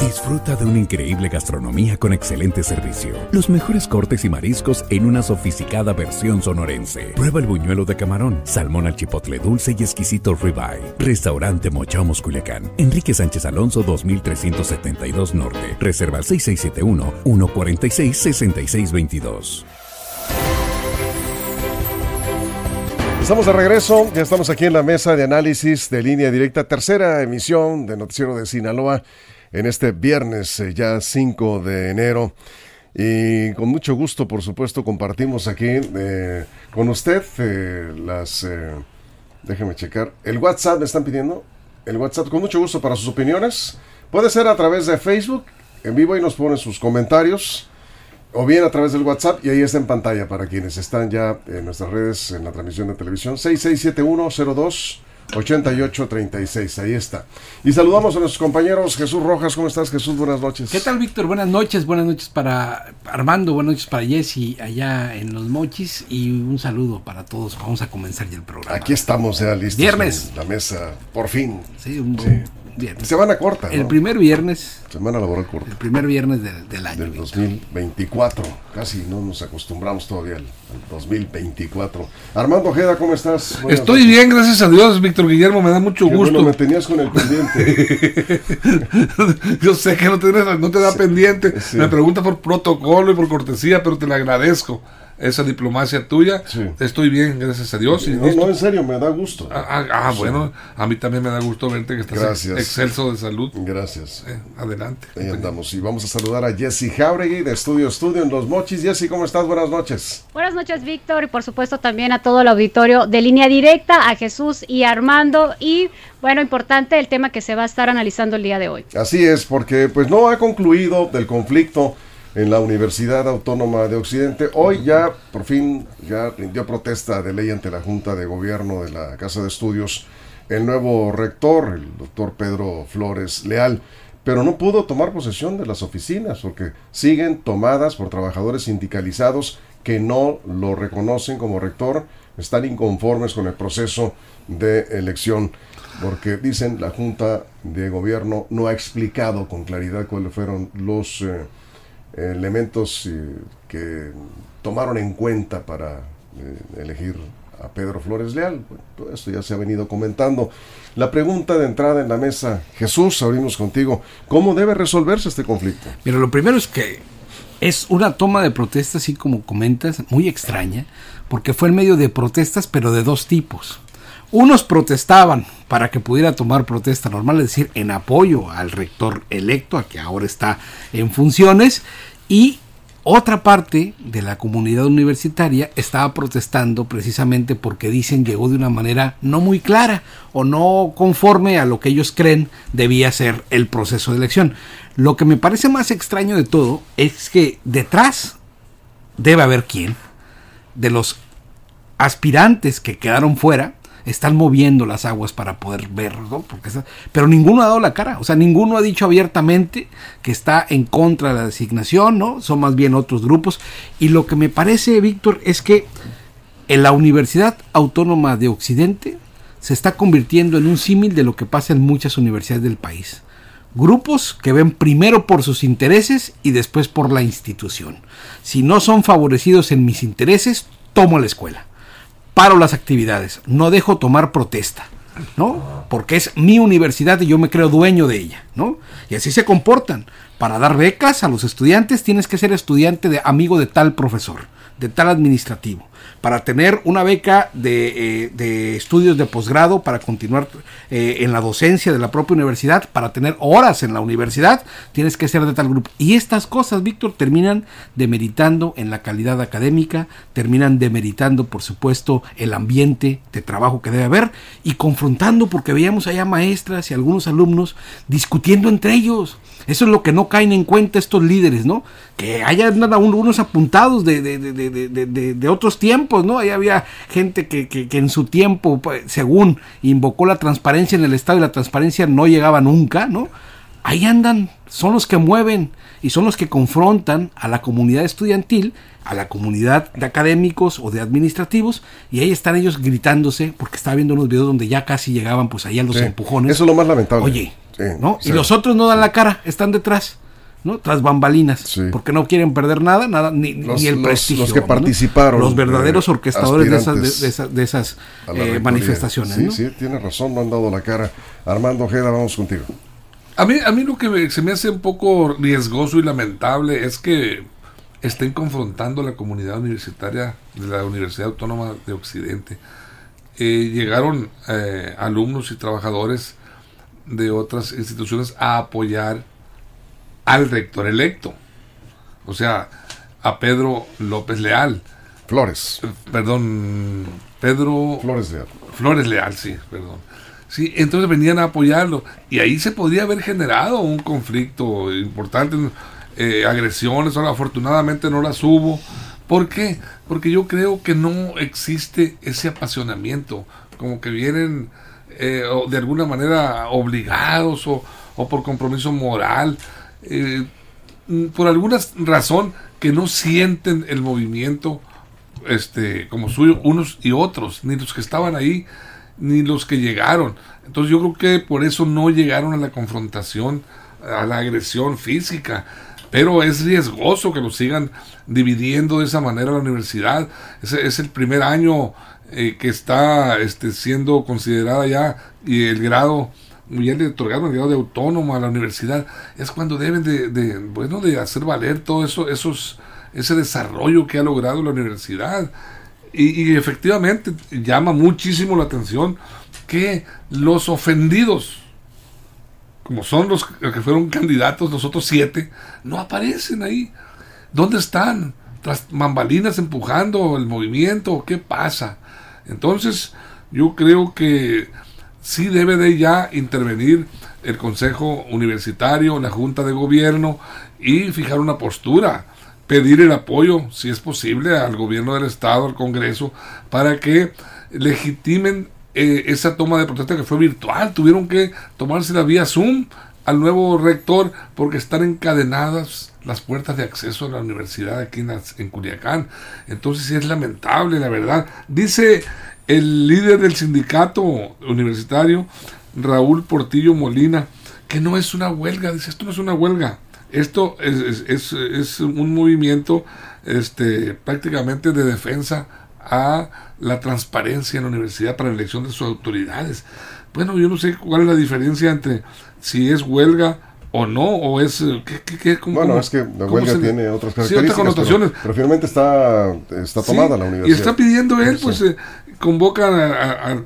Disfruta de una increíble gastronomía con excelente servicio. Los mejores cortes y mariscos en una sofisticada versión sonorense. Prueba el buñuelo de camarón, salmón al chipotle dulce y exquisito ribeye. Restaurante Mochomos Culiacán. Enrique Sánchez Alonso 2372 Norte. Reserva al 6671 146 6622. Estamos de regreso, ya estamos aquí en la mesa de análisis de línea directa, tercera emisión de Noticiero de Sinaloa en este viernes eh, ya 5 de enero. Y con mucho gusto, por supuesto, compartimos aquí eh, con usted eh, las... déjeme checar. El WhatsApp me están pidiendo. El WhatsApp con mucho gusto para sus opiniones. Puede ser a través de Facebook en vivo y nos ponen sus comentarios. O bien a través del WhatsApp y ahí está en pantalla para quienes están ya en nuestras redes en la transmisión de televisión. 667102 8836, ahí está. Y saludamos a nuestros compañeros. Jesús Rojas, ¿cómo estás Jesús? Buenas noches. ¿Qué tal Víctor? Buenas noches, buenas noches para Armando, buenas noches para Jesse allá en Los Mochis y un saludo para todos. Vamos a comenzar ya el programa. Aquí estamos ya listos. Viernes. La mesa, por fin. Sí, un, sí. Semana corta. El primer viernes. Semana laboral corta. El primer viernes del año. Del 2024. Casi no nos acostumbramos todavía al, 2024. Armando Ojeda, ¿cómo estás? Estoy bien, gracias a Dios, Víctor Guillermo, me da mucho gusto. Bueno, me tenías con el pendiente. Yo sé que no te, no te da pendiente. Me pregunta por protocolo y por cortesía, pero te lo agradezco esa diplomacia tuya. Estoy bien, gracias a Dios. no, no, en serio, me da gusto. Ah, ah, ah bueno, a mí también me da gusto verte que estás excelso de salud. Gracias. Eh, adelante. Ahí andamos. Y vamos a saludar a Jesse Jauregui de Estudio Estudio en Los Mochis. Jesse, ¿cómo estás? Buenas noches. Buenas noches, Víctor, y por supuesto también a todo el auditorio de línea directa, a Jesús y Armando. Y bueno, importante el tema que se va a estar analizando el día de hoy. Así es, porque pues no ha concluido del conflicto en la Universidad Autónoma de Occidente. Hoy ya, por fin, ya rindió protesta de ley ante la Junta de Gobierno de la Casa de Estudios el nuevo rector, el doctor Pedro Flores Leal, pero no pudo tomar posesión de las oficinas porque siguen tomadas por trabajadores sindicalizados que no lo reconocen como rector, están inconformes con el proceso de elección porque dicen la Junta de Gobierno no ha explicado con claridad cuáles fueron los... Eh, elementos eh, que tomaron en cuenta para eh, elegir a Pedro Flores Leal. todo esto ya se ha venido comentando. La pregunta de entrada en la mesa, Jesús, abrimos contigo, ¿cómo debe resolverse este conflicto? Mira, lo primero es que es una toma de protesta, así como comentas, muy extraña, porque fue en medio de protestas, pero de dos tipos. Unos protestaban para que pudiera tomar protesta normal, es decir, en apoyo al rector electo, a que ahora está en funciones, y otra parte de la comunidad universitaria estaba protestando precisamente porque dicen llegó de una manera no muy clara o no conforme a lo que ellos creen debía ser el proceso de elección. Lo que me parece más extraño de todo es que detrás debe haber quién de los aspirantes que quedaron fuera están moviendo las aguas para poder verlo, porque pero ninguno ha dado la cara, o sea, ninguno ha dicho abiertamente que está en contra de la designación, ¿no? Son más bien otros grupos. Y lo que me parece, Víctor, es que en la Universidad Autónoma de Occidente se está convirtiendo en un símil de lo que pasa en muchas universidades del país. Grupos que ven primero por sus intereses y después por la institución. Si no son favorecidos en mis intereses, tomo la escuela paro las actividades, no dejo tomar protesta, ¿no? Porque es mi universidad y yo me creo dueño de ella, ¿no? Y así se comportan. Para dar becas a los estudiantes tienes que ser estudiante de amigo de tal profesor, de tal administrativo para tener una beca de, eh, estudios de posgrado, para continuar eh, en la docencia de la propia universidad, para tener horas en la universidad, tienes que ser de tal grupo. Y estas cosas, Víctor, terminan demeritando en la calidad académica, terminan demeritando, por supuesto, el ambiente de trabajo que debe haber y confrontando, porque veíamos allá maestras y algunos alumnos discutiendo entre ellos. Eso es lo que no caen en cuenta estos líderes, ¿no? Que haya nada, unos apuntados de, de, de, de, otros tiempos, ¿no? Ahí había gente que, que, que, en su tiempo, pues, según invocó la transparencia en el Estado y la transparencia no llegaba nunca, ¿no? ahí andan, son los que mueven y son los que confrontan a la comunidad estudiantil, a la comunidad de académicos o de administrativos, y ahí están ellos gritándose, porque estaba viendo unos videos donde ya casi llegaban pues ahí a los empujones. Eso es lo más lamentable. Oye, ¿no? Y los otros no dan la cara, están detrás. ¿No? Tras bambalinas, porque no quieren perder nada, nada ni, el prestigio. Los que participaron. Los verdaderos orquestadores de esas, de esas, eh, manifestaciones. Sí, sí, tiene razón, no han dado la cara. Armando Ojeda, vamos contigo. A mí, a mí lo que se me hace un poco riesgoso y lamentable es que estén confrontando a la comunidad universitaria de la Universidad Autónoma de Occidente. Eh, llegaron eh, alumnos y trabajadores de otras instituciones a apoyar al rector electo, o sea, a Pedro López Leal. Flores. Perdón, Pedro... Flores Leal. Flores Leal, sí, perdón. Sí, entonces venían a apoyarlo y ahí se podría haber generado un conflicto importante, eh, agresiones, afortunadamente no las hubo. ¿Por qué? Porque yo creo que no existe ese apasionamiento, como que vienen eh, de alguna manera obligados o, o por compromiso moral eh, por alguna razón que no sienten el movimiento este como suyo unos y otros, ni los que estaban ahí, ni los que llegaron. Entonces yo creo que por eso no llegaron a la confrontación, a la agresión física. Pero es riesgoso que lo sigan dividiendo de esa manera la universidad. Es, es el primer año eh, que está este, siendo considerada ya y el grado ya le otorgaron el grado de autónomo a la universidad, es cuando deben de, bueno, de hacer valer todo eso, esos, ese desarrollo que ha logrado la universidad. Y, efectivamente llama muchísimo la atención que los ofendidos, como son los que fueron candidatos, los otros siete, no aparecen ahí. ¿Dónde están? Tras mambalinas empujando el movimiento, ¿qué pasa? Entonces, yo creo que sí debe de ya intervenir el Consejo Universitario, la Junta de Gobierno y fijar una postura, pedir el apoyo, si es posible, al gobierno del Estado, al Congreso, para que legitimen eh, esa toma de protesta que fue virtual. Tuvieron que tomarse la vía Zoom al nuevo rector porque están encadenadas las puertas de acceso a la universidad aquí en, Culiacán. Entonces es lamentable, la verdad. Dice el líder del sindicato universitario, Raúl Portillo Molina, que no es una huelga, dice, esto no es una huelga, esto es, es, es un movimiento este, prácticamente de defensa a la transparencia en la universidad para la elección de sus autoridades. Bueno, yo no sé cuál es la diferencia entre si es huelga o no, o es... Eh, ¿qué, bueno, es que la huelga tiene otras características. connotaciones. Pero, finalmente está, está tomada la universidad. Y está pidiendo él, pues, eh, convocan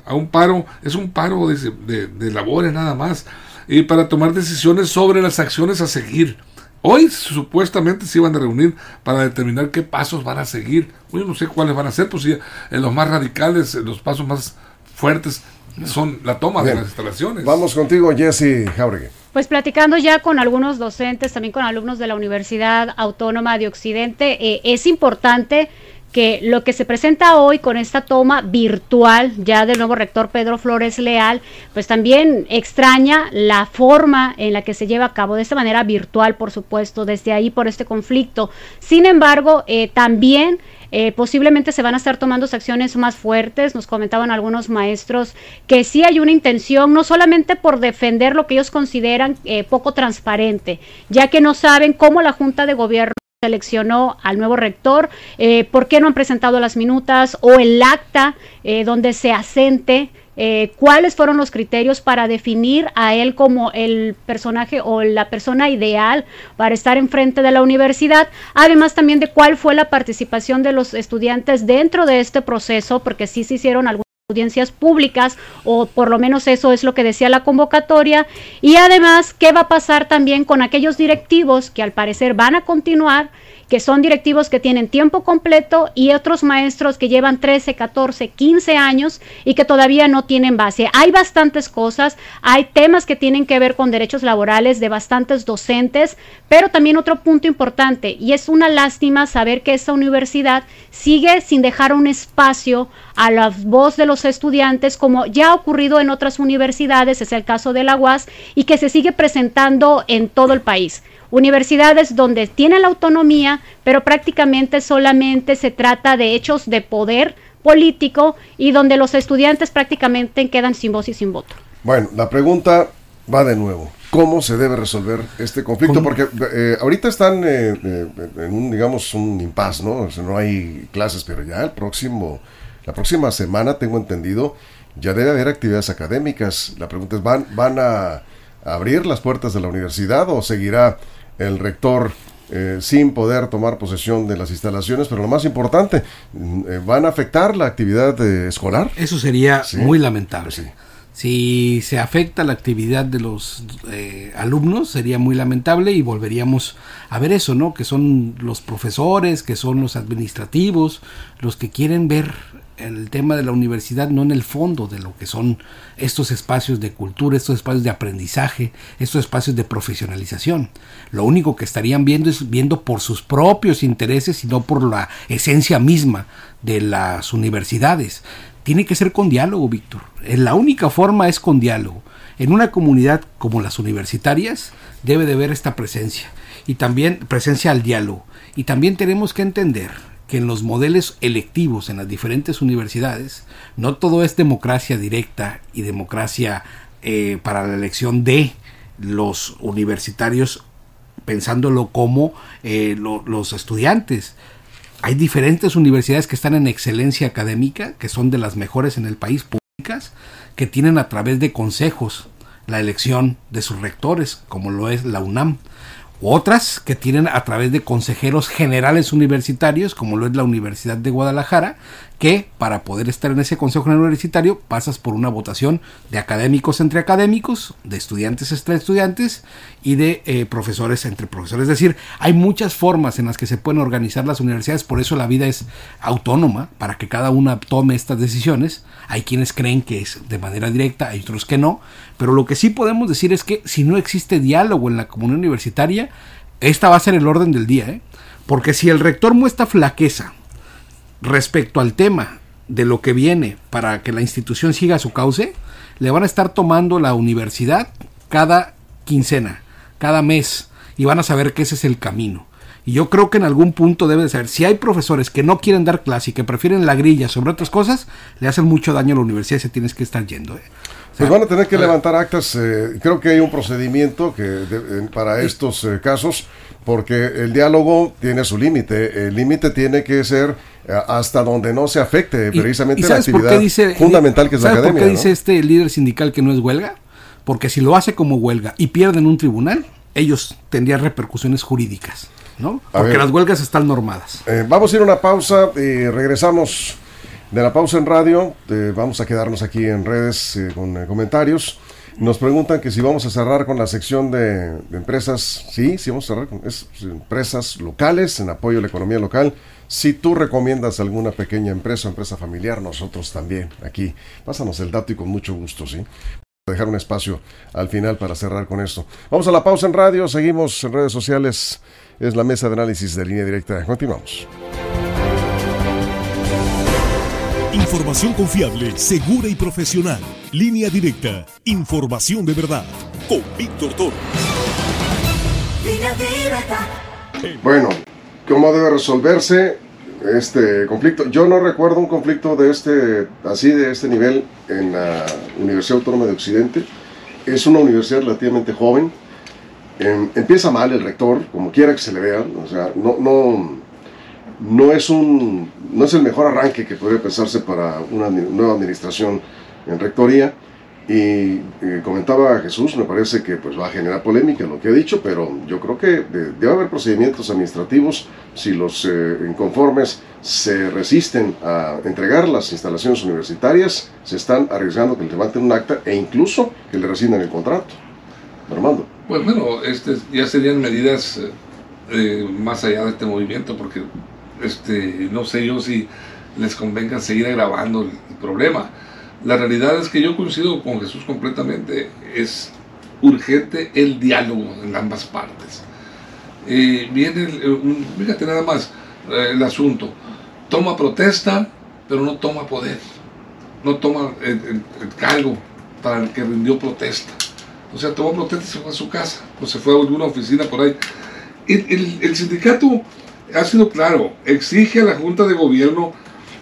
a, un paro, es un paro de, de, labores nada más, y para tomar decisiones sobre las acciones a seguir. Hoy supuestamente se iban a reunir para determinar qué pasos van a seguir. Yo no sé cuáles van a ser, pues en los más radicales, los pasos más fuertes son la toma de las instalaciones. Vamos contigo, Jesse Jauregui. Pues platicando ya con algunos docentes, también con alumnos de la Universidad Autónoma de Occidente, eh, es importante que lo que se presenta hoy con esta toma virtual ya del nuevo rector Pedro Flores Leal, pues también extraña la forma en la que se lleva a cabo de esta manera virtual, por supuesto, desde ahí por este conflicto. Sin embargo, eh, también eh, posiblemente se van a estar tomando acciones más fuertes. Nos comentaban algunos maestros que sí hay una intención, no solamente por defender lo que ellos consideran eh, poco transparente, ya que no saben cómo la Junta de Gobierno seleccionó al nuevo rector, eh, por qué no han presentado las minutas o el acta donde se asente eh, cuáles fueron los criterios para definir a él como el personaje o la persona ideal para estar enfrente de la universidad, además también de cuál fue la participación de los estudiantes dentro de este proceso, porque sí se hicieron algunas audiencias públicas o por lo menos eso es lo que decía la convocatoria y además qué va a pasar también con aquellos directivos que al parecer van a continuar que son directivos que tienen tiempo completo y otros maestros que llevan 13, 14, 15 años y que todavía no tienen base. Hay bastantes cosas, hay temas que tienen que ver con derechos laborales de bastantes docentes, pero también otro punto importante, y es una lástima saber que esta universidad sigue sin dejar un espacio a la voz de los estudiantes, como ya ha ocurrido en otras universidades, es el caso de la UAS, y que se sigue presentando en todo el país. Universidades donde tienen la autonomía, pero prácticamente solamente se trata de hechos de poder político y donde los estudiantes prácticamente quedan sin voz y sin voto. Bueno, la pregunta va de nuevo. ¿Cómo se debe resolver este conflicto? Porque eh, ahorita están eh, eh, en un, digamos, un impasse, ¿no? no hay clases, pero ya el próximo, la próxima semana, tengo entendido, ya debe haber actividades académicas. La pregunta es, ¿van, van a abrir las puertas de la universidad o seguirá el rector sin poder tomar posesión de las instalaciones, pero lo más importante, ¿van a afectar la actividad escolar? Eso sería muy lamentable. Sí. Si se afecta la actividad de los eh, alumnos sería muy lamentable y volveríamos a ver eso, ¿no? Que son los profesores, que son los administrativos, los que quieren ver el tema de la universidad no en el fondo de lo que son estos espacios de cultura, estos espacios de aprendizaje, estos espacios de profesionalización. Lo único que estarían viendo es viendo por sus propios intereses y no por la esencia misma de las universidades tiene que ser con diálogo, Víctor. Eh, la única forma es con diálogo. En una comunidad como las universitarias debe de haber esta presencia y también presencia al diálogo. Y también tenemos que entender que en los modelos electivos en las diferentes universidades no todo es democracia directa y democracia eh, para la elección de los universitarios pensándolo como eh, los estudiantes, hay diferentes universidades que están en excelencia académica, que son de las mejores en el país, públicas, que tienen a través de consejos la elección de sus rectores, como lo es la UNAM otras que tienen a través de consejeros generales universitarios, como lo es la Universidad de Guadalajara, que para poder estar en ese consejo universitario pasas por una votación de académicos entre académicos, de estudiantes entre estudiantes y de eh, profesores entre profesores. Es decir, hay muchas formas en las que se pueden organizar las universidades, por eso la vida es autónoma, para que cada una tome estas decisiones. Hay quienes creen que es de manera directa, hay otros que no, pero lo que sí podemos decir es que si no existe diálogo en la comunidad universitaria, esta va a ser el orden del día, ¿eh? porque si el rector muestra flaqueza respecto al tema de lo que viene para que la institución siga su cauce, le van a estar tomando la universidad cada quincena, cada mes, y van a saber que ese es el camino. Y yo creo que en algún punto debe de ser, si hay profesores que no quieren dar clase y que prefieren la grilla sobre otras cosas, le hacen mucho daño a la universidad y se tienes que estar yendo. ¿eh? Pues van a tener que levantar actas. Eh, creo que hay un procedimiento que para estos eh, casos, porque el diálogo tiene su límite. El límite tiene que ser eh, hasta donde no se afecte precisamente la actividad fundamental que es la academia. ¿Por qué dice este líder sindical que no es huelga? Porque si lo hace como huelga y pierden un tribunal, ellos tendrían repercusiones jurídicas. ¿no? Porque las huelgas están normadas. vamos a ir a una pausa y regresamos de la pausa en radio, eh, vamos a quedarnos aquí en redes eh, con eh, comentarios. Nos preguntan que si vamos a cerrar con la sección de, empresas. Sí, sí vamos a cerrar con empresas locales en apoyo a la economía local. Si tú recomiendas alguna pequeña empresa empresa familiar, nosotros también aquí. Pásanos el dato y con mucho gusto, ¿sí? Dejar un espacio al final para cerrar con esto. Vamos a la pausa en radio, seguimos en redes sociales. Es la mesa de análisis de línea directa. Continuamos. Información confiable, segura y profesional. Línea directa. Información de verdad. Con Víctor Toro. Bueno, ¿cómo debe resolverse este conflicto? Yo no recuerdo un conflicto de este, así de este nivel en la Universidad Autónoma de Occidente. Es una universidad relativamente joven. Em, empieza mal el rector, como quiera que se le vea. O sea, no, no, no es, un, no es el mejor arranque que podría pensarse para una nueva administración en rectoría. Y eh, comentaba Jesús, me parece que pues va a generar polémica lo que ha dicho, pero yo creo que debe haber procedimientos administrativos si los eh, inconformes se resisten a entregar las instalaciones universitarias, se están arriesgando que le levanten un acta e incluso que le rescindan el contrato. Armando. Pues bueno, este, ya serían medidas eh, eh, más allá de este movimiento, porque este, no sé yo si les convenga seguir agravando el, problema. La realidad es que yo coincido con Jesús completamente, es urgente el diálogo en ambas partes. Eh, viene, fíjate nada más el asunto, toma protesta, pero no toma poder, no toma el, cargo para el que rindió protesta. O sea, tomó protesta y se fue a su casa, o se fue a alguna oficina por ahí. El, sindicato ha sido claro, exige a la Junta de Gobierno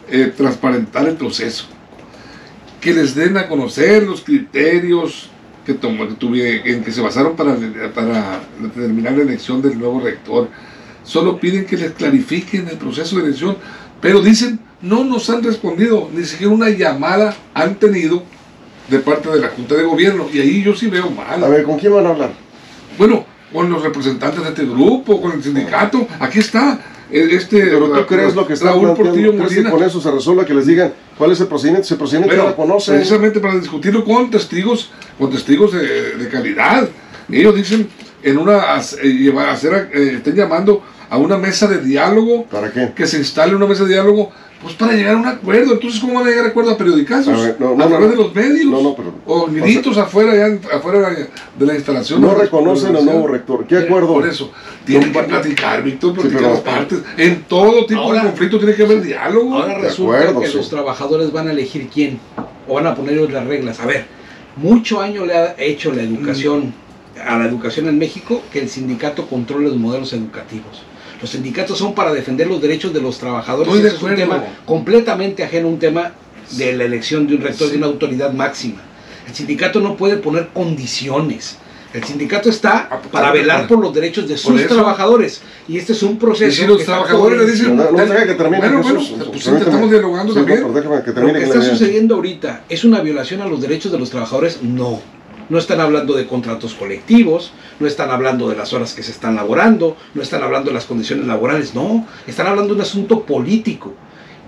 eh, transparentar el proceso, que les den a conocer los criterios que, tomó, en que se basaron para, para determinar la elección del nuevo rector. Solo piden que les clarifiquen el proceso de elección, pero dicen, no nos han respondido, ni siquiera una llamada han tenido de parte de la Junta de Gobierno. Y ahí yo sí veo mal. A ver, ¿con quién van a hablar? Bueno, con los representantes de este grupo, con el sindicato. Aquí está. E, este, Pero tú crees lo que está Raúl Portillo Molina. con eso se resuelva que les digan cuál es el procedimiento? Ese procedimiento no lo conocen. Precisamente para discutirlo con testigos, con testigos de, calidad. Ellos dicen en una eh, hacer, eh, estén llamando a una mesa de diálogo. ¿Para qué? Que se instale una mesa de diálogo pues para llegar a un acuerdo. Entonces, ¿cómo van a llegar a acuerdo a periodicazos? A, través de los medios. No, no, pero, o gritos afuera, ya, afuera de la instalación. No reconocen al nuevo rector. ¿Qué acuerdo? Por eso, tienen que platicar, Víctor, platicar las partes. En todo tipo de conflicto tiene que haber diálogo. Ahora resulta que los trabajadores van a elegir quién, o van a poner las reglas. A ver, mucho año le ha hecho la educación, a la educación en México, que el sindicato controle los modelos educativos los sindicatos son para defender los derechos de los trabajadores. Ese es un tema completamente ajeno a un tema de la elección de un rector de una autoridad máxima. El sindicato no puede poner condiciones. El sindicato está ah, pues, para velar por los derechos de sus trabajadores. Y este es un proceso. si los trabajadores le dicen. No, deja que termine. Bueno, bueno, pues estamos dialogando también. Lo que está sucediendo ahorita es una violación a los derechos de los trabajadores. No. No están hablando de contratos colectivos, no están hablando de las horas que se están laborando, no están hablando de las condiciones laborales, no, están hablando de un asunto político.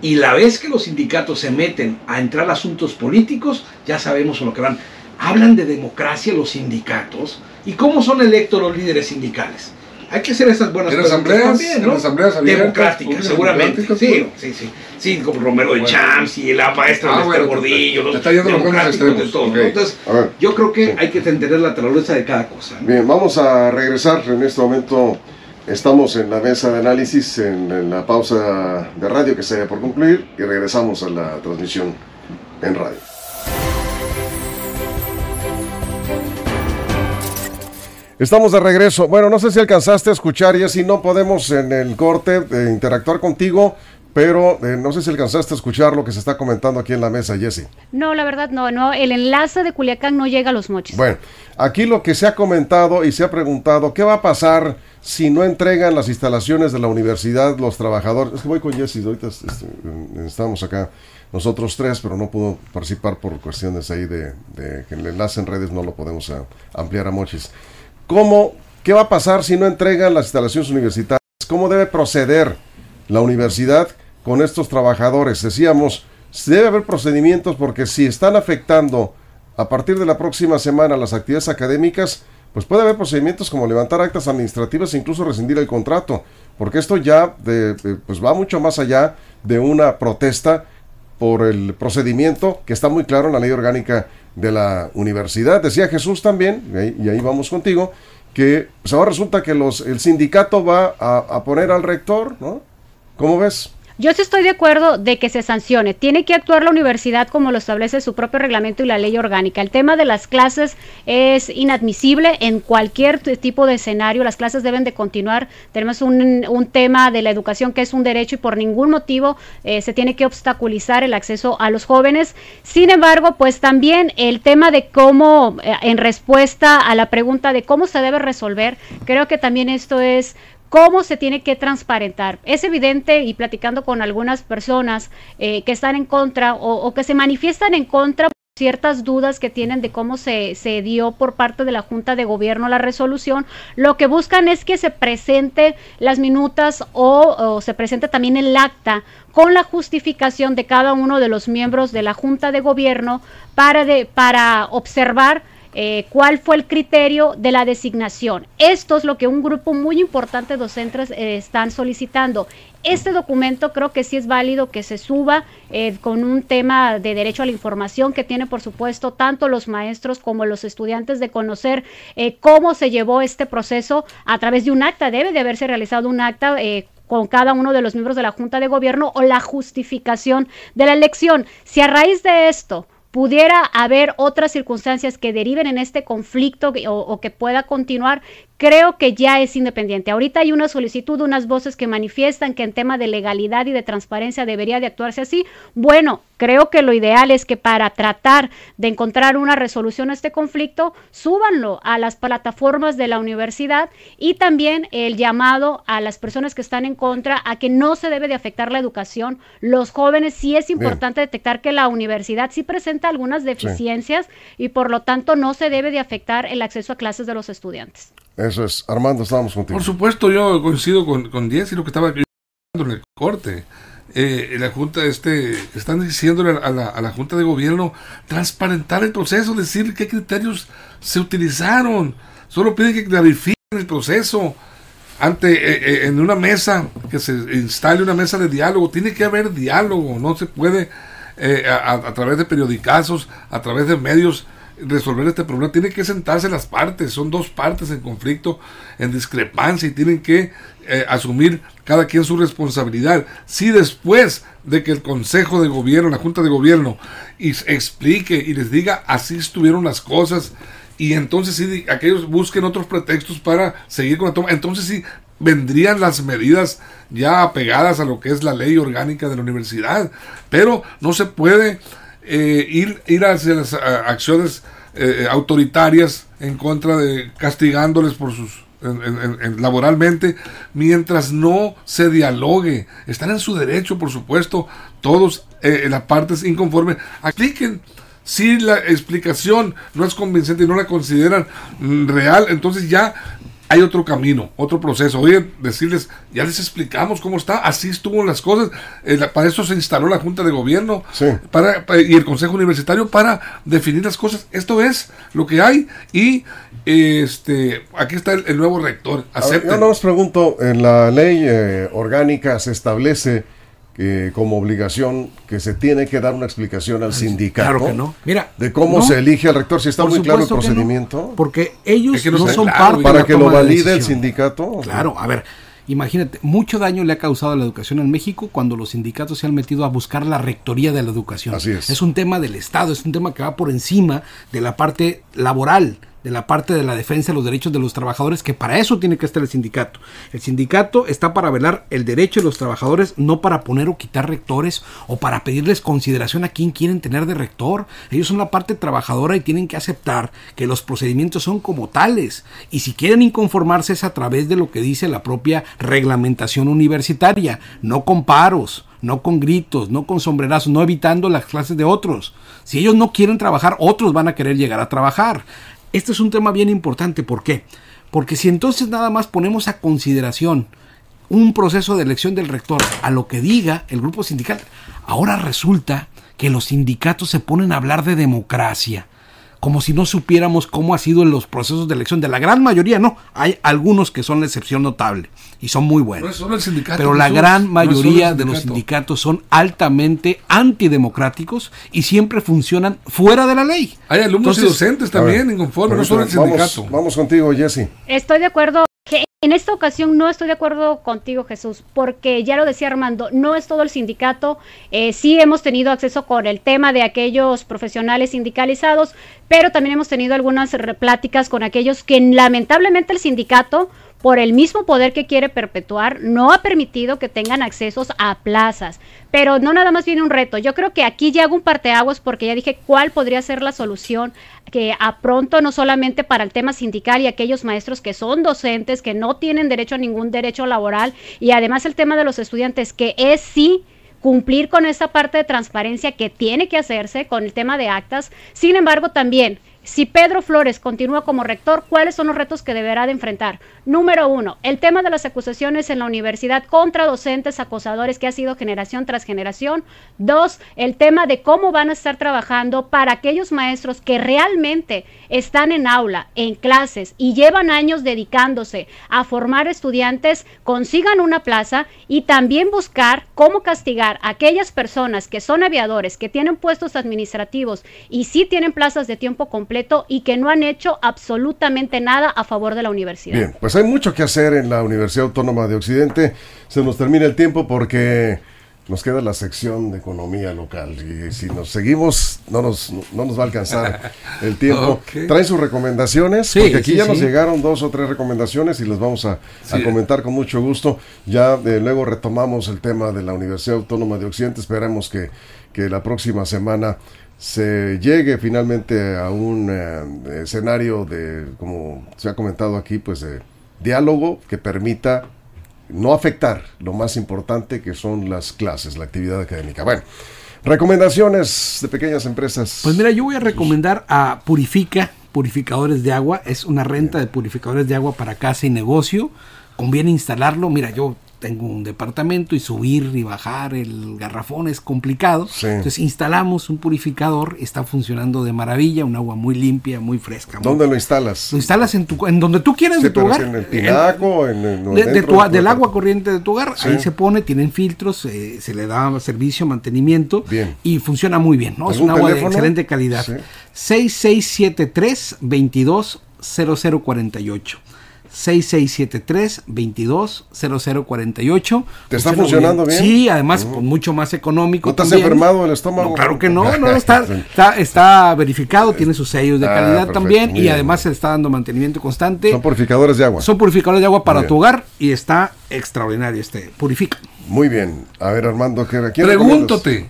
Y la vez que los sindicatos se meten a entrar a asuntos políticos, ya sabemos lo que van. Hablan de democracia los sindicatos y cómo son electos los líderes sindicales hay que hacer esas buenas cosas asambleas, también, ¿no? En asambleas democráticas, seguramente. Sí, sí, sí. Sí, como Romero de Champs y la maestra ah, de Esther Gordillo, los está yendo democráticos de todo. Entonces, yo creo que hay que entender la naturaleza de cada cosa. Bien, vamos a regresar en este momento. Estamos en la mesa de análisis, en, en la pausa de radio que se haya por concluir y regresamos a la transmisión en radio. Estamos de regreso. Bueno, no sé si alcanzaste a escuchar, y si no podemos en el corte eh, interactuar contigo, pero eh, no sé si alcanzaste a escuchar lo que se está comentando aquí en la mesa, Jesse. No, la verdad no, no, el enlace de Culiacán no llega a los mochis. Bueno, aquí lo que se ha comentado y se ha preguntado, ¿qué va a pasar si no entregan las instalaciones de la universidad los trabajadores? Es que voy con Jesse, ahorita este, estamos acá nosotros tres, pero no pudo participar por cuestiones ahí de, que el enlace en redes no lo podemos eh, ampliar a mochis. ¿Cómo, ¿Qué va a pasar si no entregan las instalaciones universitarias? ¿Cómo debe proceder la universidad con estos trabajadores? Decíamos, debe haber procedimientos porque si están afectando a partir de la próxima semana las actividades académicas, pues puede haber procedimientos como levantar actas administrativas e incluso rescindir el contrato, porque esto ya pues va mucho más allá de una protesta por el procedimiento que está muy claro en la ley orgánica de la universidad. Decía Jesús también, y ahí, vamos contigo, que pues ahora resulta que los, el sindicato va a, a poner al rector, ¿no? ¿Cómo ves? Yo sí estoy de acuerdo de que se sancione. Tiene que actuar la universidad como lo establece su propio reglamento y la ley orgánica. El tema de las clases es inadmisible en cualquier tipo de escenario. Las clases deben de continuar. Tenemos un, tema de la educación que es un derecho y por ningún motivo eh, se tiene que obstaculizar el acceso a los jóvenes. Sin embargo, pues también el tema de cómo, eh, en respuesta a la pregunta de cómo se debe resolver, creo que también esto es cómo se tiene que transparentar. Es evidente y platicando con algunas personas eh, que están en contra o, que se manifiestan en contra ciertas dudas que tienen de cómo se, se, dio por parte de la Junta de Gobierno la resolución, lo que buscan es que se presente las minutas o, se presente también el acta con la justificación de cada uno de los miembros de la Junta de Gobierno para, de, para observar eh, cuál fue el criterio de la designación. Esto es lo que un grupo muy importante de docentes eh, están solicitando. Este documento creo que sí es válido que se suba eh, con un tema de derecho a la información que tiene, por supuesto, tanto los maestros como los estudiantes de conocer cómo se llevó este proceso a través de un acta. Debe de haberse realizado un acta con cada uno de los miembros de la Junta de Gobierno o la justificación de la elección. Si a raíz de esto pudiera haber otras circunstancias que deriven en este conflicto o, que pueda continuar, creo que ya es independiente. Ahorita hay una solicitud, unas voces que manifiestan que en tema de legalidad y de transparencia debería de actuarse así. Bueno, creo que lo ideal es que para tratar de encontrar una resolución a este conflicto, súbanlo a las plataformas de la universidad y también el llamado a las personas que están en contra a que no se debe de afectar la educación. Los jóvenes sí es importante detectar que la universidad sí presenta algunas deficiencias y por lo tanto no se debe de afectar el acceso a clases de los estudiantes. Eso es. Armando, estábamos contigo. Por supuesto, yo coincido con, con y lo que estaba en el corte. Eh, la Junta, este, están diciéndole a la, a la, Junta de Gobierno transparentar el proceso, decir qué criterios se utilizaron. Solo piden que clarifiquen el proceso ante eh, eh, en una mesa, que se instale una mesa de diálogo. Tiene que haber diálogo, no se puede a, a, través de periodicazos, a través de medios resolver este problema. Tienen que sentarse las partes, son dos partes en conflicto, en discrepancia y tienen que eh, asumir cada quien su responsabilidad. Si después de que el Consejo de Gobierno, la Junta de Gobierno, explique y les diga así estuvieron las cosas, y entonces si aquellos busquen otros pretextos para seguir con la toma, entonces sí vendrían las medidas ya apegadas a lo que es la ley orgánica de la universidad, pero no se puede eh, ir, ir hacia las acciones eh, autoritarias en contra de castigándoles por sus laboralmente mientras no se dialogue. Están en su derecho por supuesto. Todos eh, las partes inconformes apliquen. Si la explicación no es convincente y no la consideran mm, real entonces ya hay otro camino, otro proceso. Oye, decirles, ya les explicamos cómo está, así estuvo las cosas. Eh, para eso se instaló la Junta de Gobierno para, y el Consejo Universitario para definir las cosas. Esto es lo que hay y este aquí está el, nuevo rector. yo no os pregunto, en la ley eh, orgánica se establece como obligación que se tiene que dar una explicación al sindicato claro que no. Mira, de cómo se elige al rector, si está muy claro el procedimiento. porque ellos no, son parte para que lo valide el sindicato. Claro, a ver, imagínate, mucho daño le ha causado a la educación en México cuando los sindicatos se han metido a buscar la rectoría de la educación. Así es. Es un tema del Estado, es un tema que va por encima de la parte laboral de la parte de la defensa de los derechos de los trabajadores, que para eso tiene que estar el sindicato. El sindicato está para velar el derecho de los trabajadores, no para poner o quitar rectores o para pedirles consideración a quién quieren tener de rector. Ellos son la parte trabajadora y tienen que aceptar que los procedimientos son como tales. Y si quieren inconformarse es a través de lo que dice la propia reglamentación universitaria, no con paros no con gritos, no con sombrerazos, no evitando las clases de otros. Si ellos no quieren trabajar, otros van a querer llegar a trabajar. Este es un tema bien importante. ¿Por qué? Porque si entonces nada más ponemos a consideración un proceso de elección del rector a lo que diga el grupo sindical, ahora resulta que los sindicatos se ponen a hablar de democracia, como si no supiéramos cómo ha sido en los procesos de elección. De la gran mayoría, no. Hay algunos que son la excepción notable y son muy buenos. pero la gran mayoría de los sindicatos son altamente antidemocráticos y siempre funcionan fuera de la ley. Hay alumnos y docentes también inconformes, no solo el sindicato. Vamos, vamos contigo, Jesse. Estoy de acuerdo en esta ocasión no estoy de acuerdo contigo, Jesús, porque ya lo decía Armando, no es todo el sindicato. Eh, sí hemos tenido acceso con el tema de aquellos profesionales sindicalizados, pero también hemos tenido algunas pláticas con aquellos que lamentablemente el sindicato por el mismo poder que quiere perpetuar, no ha permitido que tengan accesos a plazas. Pero no nada más viene un reto. Yo creo que aquí ya hago un parteaguas porque ya dije cuál podría ser la solución que a pronto no solamente para el tema sindical y aquellos maestros que son docentes, que no tienen derecho a ningún derecho laboral y además el tema de los estudiantes que es sí cumplir con esa parte de transparencia que tiene que hacerse con el tema de actas. Sin embargo, también si Pedro Flores continúa como rector, ¿cuáles son los retos que deberá de enfrentar? Número uno, el tema de las acusaciones en la universidad contra docentes acosadores que ha sido generación tras generación. Dos, el tema de cómo van a estar trabajando para aquellos maestros que realmente están en aula, en clases y llevan años dedicándose a formar estudiantes, consigan una plaza y también buscar cómo castigar a aquellas personas que son aviadores, que tienen puestos administrativos y sí tienen plazas de tiempo completo y que no han hecho absolutamente nada a favor de la universidad. Bien, pues hay mucho que hacer en la Universidad Autónoma de Occidente. Se nos termina el tiempo porque nos queda la sección de economía local y si nos seguimos no nos, no nos va a alcanzar el tiempo. Traen sus recomendaciones, porque aquí ya nos llegaron dos o tres recomendaciones y las vamos a, comentar con mucho gusto. Ya eh, luego retomamos el tema de la Universidad Autónoma de Occidente. Esperemos que, que la próxima semana se llegue finalmente a un eh, escenario de, como se ha comentado aquí, pues de diálogo que permita no afectar lo más importante que son las clases, la actividad académica. Bueno, recomendaciones de pequeñas empresas. Pues mira, yo voy a recomendar a Purifica, purificadores de agua. Es una renta de purificadores de agua para casa y negocio. Conviene instalarlo. Mira, yo tengo un departamento y subir y bajar el garrafón es complicado. Entonces instalamos un purificador, está funcionando de maravilla, un agua muy limpia, muy fresca. ¿Dónde lo instalas? Lo instalas en tu en donde tú quieras de tu hogar. En el tinaco, en, el, del agua corriente de tu hogar, ahí se pone, tienen filtros, eh, se le da servicio, mantenimiento y funciona muy bien, ¿no? Es un agua de excelente calidad. 6673 220048 6673-220048. ¿Te está funcionando bien? Sí, además pues, mucho más económico. ¿No te has enfermado el estómago? claro que no, no está, está, verificado, tiene sus sellos de ah, calidad también y además se está dando mantenimiento constante. Son purificadores de agua. Son purificadores de agua para tu hogar y está extraordinario este, purifica. Muy bien. A ver, Armando, ¿qué Pregúntate.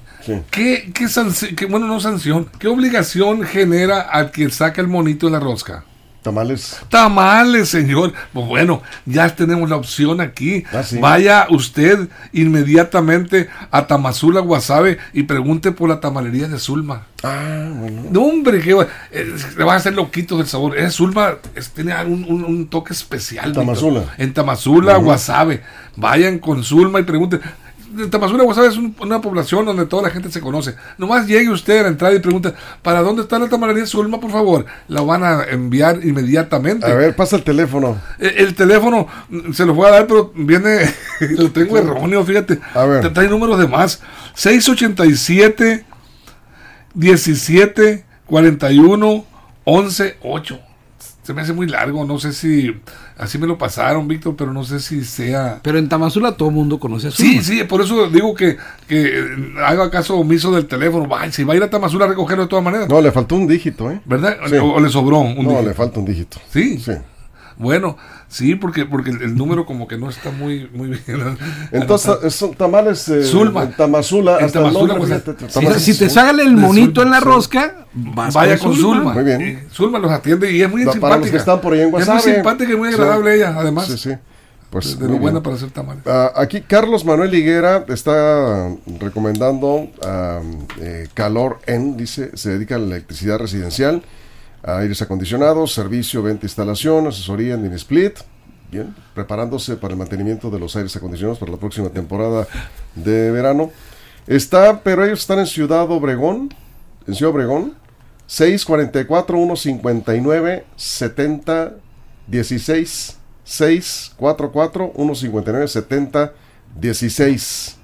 ¿Qué, qué, bueno, no sanción, qué obligación genera al que saca el monito de la rosca? Tamales. Tamales, señor. Pues bueno, ya tenemos la opción aquí. Ah, Vaya usted inmediatamente a Tamazula, Guasave, y pregunte por la tamalería de Zulma. Ah, bueno. No, hombre, que eh, le van a hacer loquitos del sabor. Es Zulma tiene un, toque especial. Tamazula. En Tamazula, Guasave. Vayan con Zulma y pregunten. Tamazula, Guasave es una población donde toda la gente se conoce. Nomás llegue usted a la entrada y pregunta, ¿para dónde está la tamalería Zulma, por favor? La van a enviar inmediatamente. A ver, pasa el teléfono. Eh, el, teléfono mm, se lo voy a dar, pero viene, lo tengo erróneo, fíjate. A ver. Te trae números de más. 687 17 41 11 8 se me hace muy largo. No sé si así me lo pasaron, Víctor, pero no sé si sea. Pero en Tamazula todo el mundo conoce a Sí, sí, por eso digo que, que haga caso omiso del teléfono. Vaya, si va a ir a Tamazula a recogerlo de todas maneras. No, le faltó un dígito, ¿eh? ¿Verdad? O, le sobró un No, le falta un dígito. Sí. Sí. Bueno, sí, porque porque el, número como que no está muy muy bien. Entonces son tamales eh, Zulma. Tamazula, hasta Tamazula, pues, si, te sale el monito en la rosca, vaya con Zulma. Muy bien. Zulma los atiende y es muy simpática. Para los que están por ahí en Es muy simpática y muy agradable ella, además. Sí, sí. Pues de lo buena para hacer tamales. Uh, aquí Carlos Manuel Higuera está recomendando uh, Calor en, dice, se dedica a la electricidad residencial aires acondicionados, servicio, venta, instalación, asesoría en split. Bien, preparándose para el mantenimiento de los aires acondicionados para la próxima temporada de verano. Está, pero ellos están en Ciudad Obregón, en Ciudad Obregón, 644 159 70 16 644 159 70 16.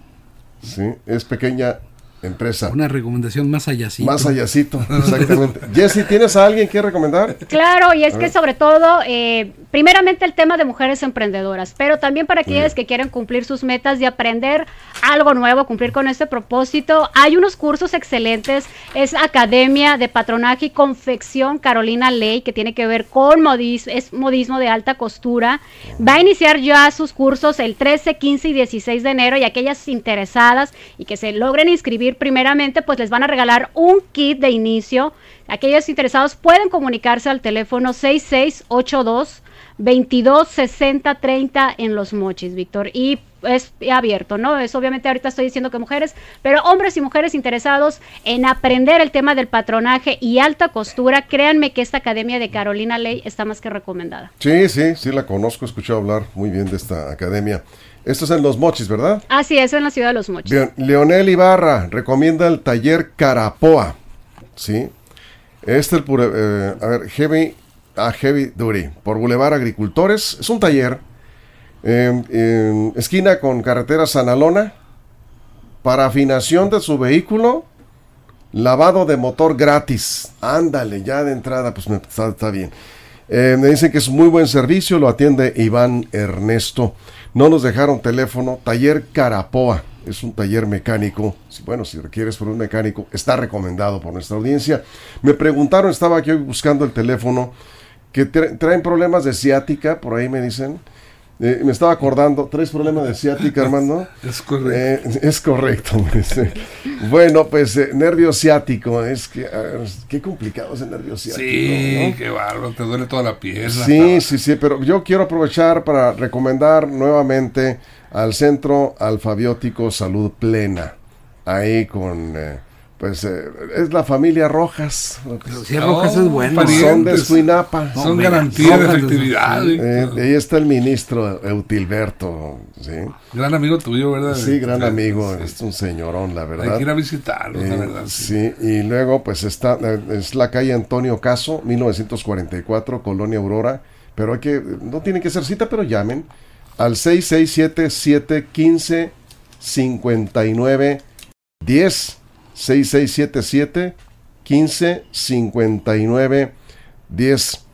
¿Sí? Es pequeña empresa. Una recomendación más allácito. Más allácito, exactamente. Jessy, ¿tienes a alguien que recomendar? Claro, y es que sobre todo, eh, primeramente el tema de mujeres emprendedoras, pero también para aquellas que quieren cumplir sus metas de aprender algo nuevo, cumplir con este propósito. Hay unos cursos excelentes, es Academia de Patronaje y Confección Carolina Ley, que tiene que ver con modismo, es modismo de alta costura. Va a iniciar ya sus cursos el 13, 15 y 16 de enero y aquellas interesadas y que se logren inscribir primeramente, pues les van a regalar un kit de inicio. Aquellos interesados pueden comunicarse al teléfono 6682 226030 en Los Mochis, Víctor. Y es abierto, ¿no? Es obviamente ahorita estoy diciendo que mujeres, pero hombres y mujeres interesados en aprender el tema del patronaje y alta costura, créanme que esta academia de Carolina Ley está más que recomendada. Sí, sí, sí la conozco, he escuchado hablar muy bien de esta academia. Esto es en Los Mochis, ¿verdad? Así es, en la ciudad de Los Mochis. Bien, Leonel Ibarra recomienda el taller Carapoa, ¿sí? Este, el, eh, a ver, Heavy, ah, Heavy Duty, por Boulevard Agricultores. Es un taller en esquina con carretera Sanalona para afinación de su vehículo, lavado de motor gratis. Ándale, ya de entrada, pues me, está, bien. Eh, me dicen que es muy buen servicio, lo atiende Iván Ernesto. No nos dejaron teléfono. Taller Carapoa. Es un taller mecánico. Bueno, si requieres por un mecánico, está recomendado por nuestra audiencia. Me preguntaron, estaba aquí buscando el teléfono, que traen problemas de ciática, por ahí me dicen. Eh, me estaba acordando, ¿traes problemas de ciática, Armando? Es correcto. Eh, es correcto. bueno, pues eh, nervio ciático, es que, qué complicado es el nervio ciático. Sí, qué bárbaro, te duele toda la piel. Sí, sí, sí, pero yo quiero aprovechar para recomendar nuevamente al Centro Alfabiótico Salud Plena, ahí con pues eh, es la familia Rojas. si Rojas es bueno. Son de Escuinapa. son garantías de efectividad. Eh, ahí está el ministro Eutilberto. ¿sí? Gran amigo tuyo, ¿verdad? Sí, gran amigo. Es un señorón, la verdad. Hay que ir a visitarlo, la eh, verdad. Sí. y luego pues está, es la calle Antonio Caso, 1944, Colonia Aurora. Pero hay que, no tiene que ser cita, pero llamen al 667 715 59 10 6677 15 59 10.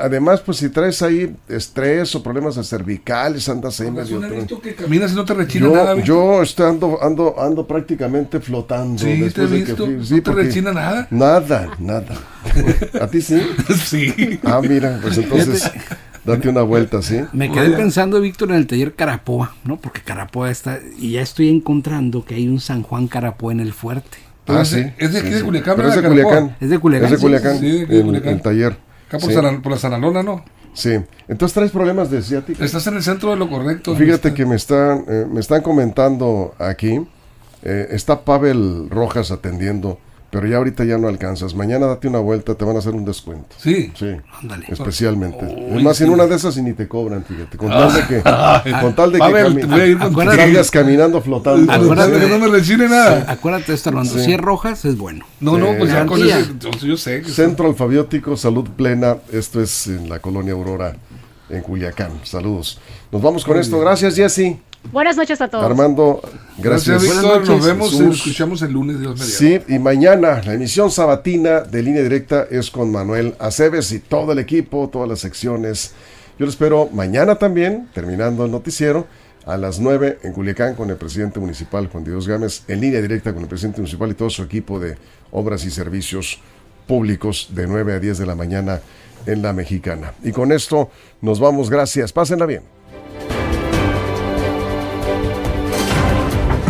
además, pues si traes ahí estrés o problemas de cervicales, andas ahí medio. que caminas y no te rechina yo, nada. Yo estoy ando, ando, ando prácticamente flotando. Sí, después te he visto. Que, sí, ¿No te rechina nada? Nada, nada. ¿A ti sí? sí. Ah, mira, pues entonces. Date una vuelta, ¿sí? Me quedé pensando, Víctor, en el taller Carapoa, ¿no? Porque Carapoa está. Y ya estoy encontrando que hay un San Juan Carapoa en el fuerte. Ah, sí. Es de aquí de Culiacán, Pero es de Culiacán. Es de Culiacán. Es de Culiacán. Sí, de Culiacán. El, taller. Acá por, por la Sanalona, ¿no? Sí. Entonces traes problemas de ciática. Estás en el centro de lo correcto. Fíjate que me están, eh, me están comentando aquí. Eh, está Pavel Rojas atendiendo pero ya ahorita ya no alcanzas. Mañana date una vuelta, te van a hacer un descuento. Sí. Sí. Ándale. Especialmente. es más, en una de esas y ni te cobran, fíjate. Con tal de que, con tal de que vayas caminando flotando. Acuérdate que no me rechine nada. Acuérdate de esto, Armando. Si es rojas, es bueno. No, no, pues ya con eso, yo sé. Centro Alfabiótico, Salud Plena. Esto es en la colonia Aurora, en Culiacán. Saludos. Nos vamos con esto. Gracias, Jesse. Buenas noches a todos. Armando, gracias. Víctor. Nos vemos y nos escuchamos el lunes. Dios sí, y mañana la emisión sabatina de Línea Directa es con Manuel Aceves y todo el equipo, todas las secciones. Yo lo espero mañana también, terminando el noticiero, a las 9 en Culiacán con el presidente municipal Juan Dios Gámez, en línea directa con el presidente municipal y todo su equipo de obras y servicios públicos de 9 a 10 de la mañana en la mexicana. Y con esto nos vamos, gracias, pásenla bien.